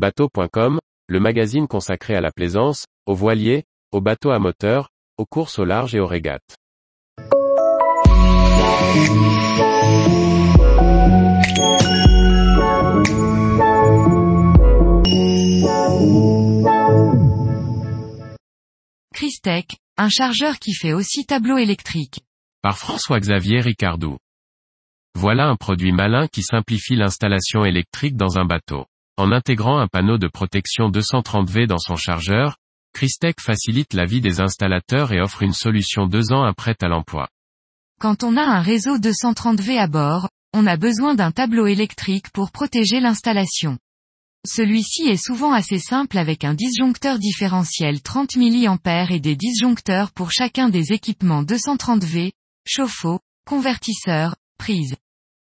Bateau.com, le magazine consacré à la plaisance, aux voiliers, aux bateaux à moteur, aux courses au large et aux régates. Christec, un chargeur qui fait aussi tableau électrique. Par François-Xavier Ricardou. Voilà un produit malin qui simplifie l'installation électrique dans un bateau. En intégrant un panneau de protection 230V dans son chargeur, Christec facilite la vie des installateurs et offre une solution deux ans après à l'emploi. Quand on a un réseau 230V à bord, on a besoin d'un tableau électrique pour protéger l'installation. Celui-ci est souvent assez simple avec un disjoncteur différentiel 30 mA et des disjoncteurs pour chacun des équipements 230V, chauffe-eau, convertisseur, prise.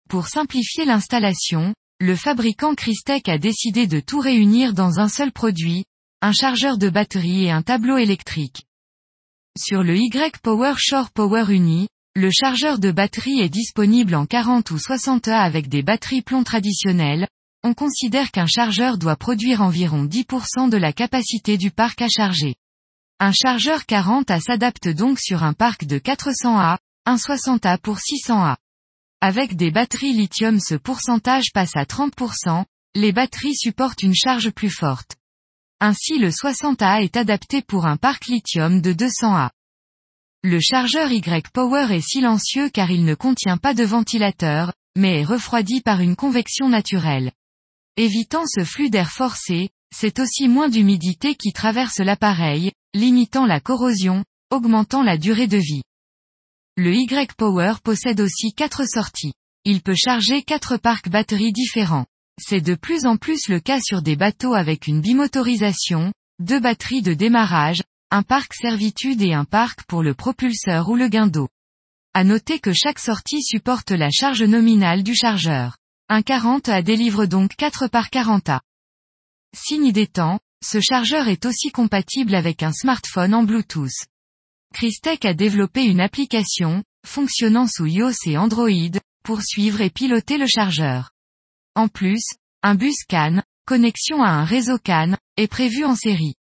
Pour simplifier l'installation, le fabricant Christec a décidé de tout réunir dans un seul produit, un chargeur de batterie et un tableau électrique. Sur le Y-Power Shore Power Uni, le chargeur de batterie est disponible en 40 ou 60 A avec des batteries plomb traditionnelles, on considère qu'un chargeur doit produire environ 10% de la capacité du parc à charger. Un chargeur 40 A s'adapte donc sur un parc de 400 A, un 60 A pour 600 A. Avec des batteries lithium ce pourcentage passe à 30%, les batteries supportent une charge plus forte. Ainsi le 60A est adapté pour un parc lithium de 200A. Le chargeur Y-Power est silencieux car il ne contient pas de ventilateur, mais est refroidi par une convection naturelle. Évitant ce flux d'air forcé, c'est aussi moins d'humidité qui traverse l'appareil, limitant la corrosion, augmentant la durée de vie. Le Y-Power possède aussi quatre sorties. Il peut charger quatre parcs batteries différents. C'est de plus en plus le cas sur des bateaux avec une bimotorisation, deux batteries de démarrage, un parc servitude et un parc pour le propulseur ou le guindeau. À noter que chaque sortie supporte la charge nominale du chargeur. Un 40A délivre donc 4 par 40A. Signe des temps, ce chargeur est aussi compatible avec un smartphone en Bluetooth. Christec a développé une application, fonctionnant sous iOS et Android, pour suivre et piloter le chargeur. En plus, un bus CAN, connexion à un réseau CAN, est prévu en série.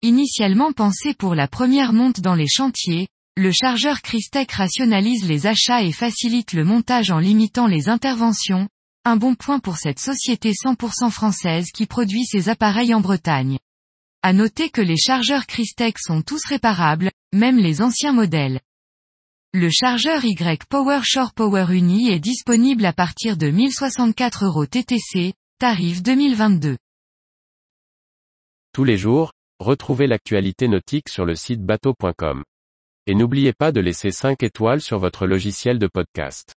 Initialement pensé pour la première monte dans les chantiers, le chargeur Christec rationalise les achats et facilite le montage en limitant les interventions, un bon point pour cette société 100% française qui produit ses appareils en Bretagne. À noter que les chargeurs Christec sont tous réparables, même les anciens modèles. Le chargeur Y Power Shore Power Uni est disponible à partir de 1064 euros TTC, tarif 2022. Tous les jours, retrouvez l'actualité nautique sur le site bateau.com. Et n'oubliez pas de laisser 5 étoiles sur votre logiciel de podcast.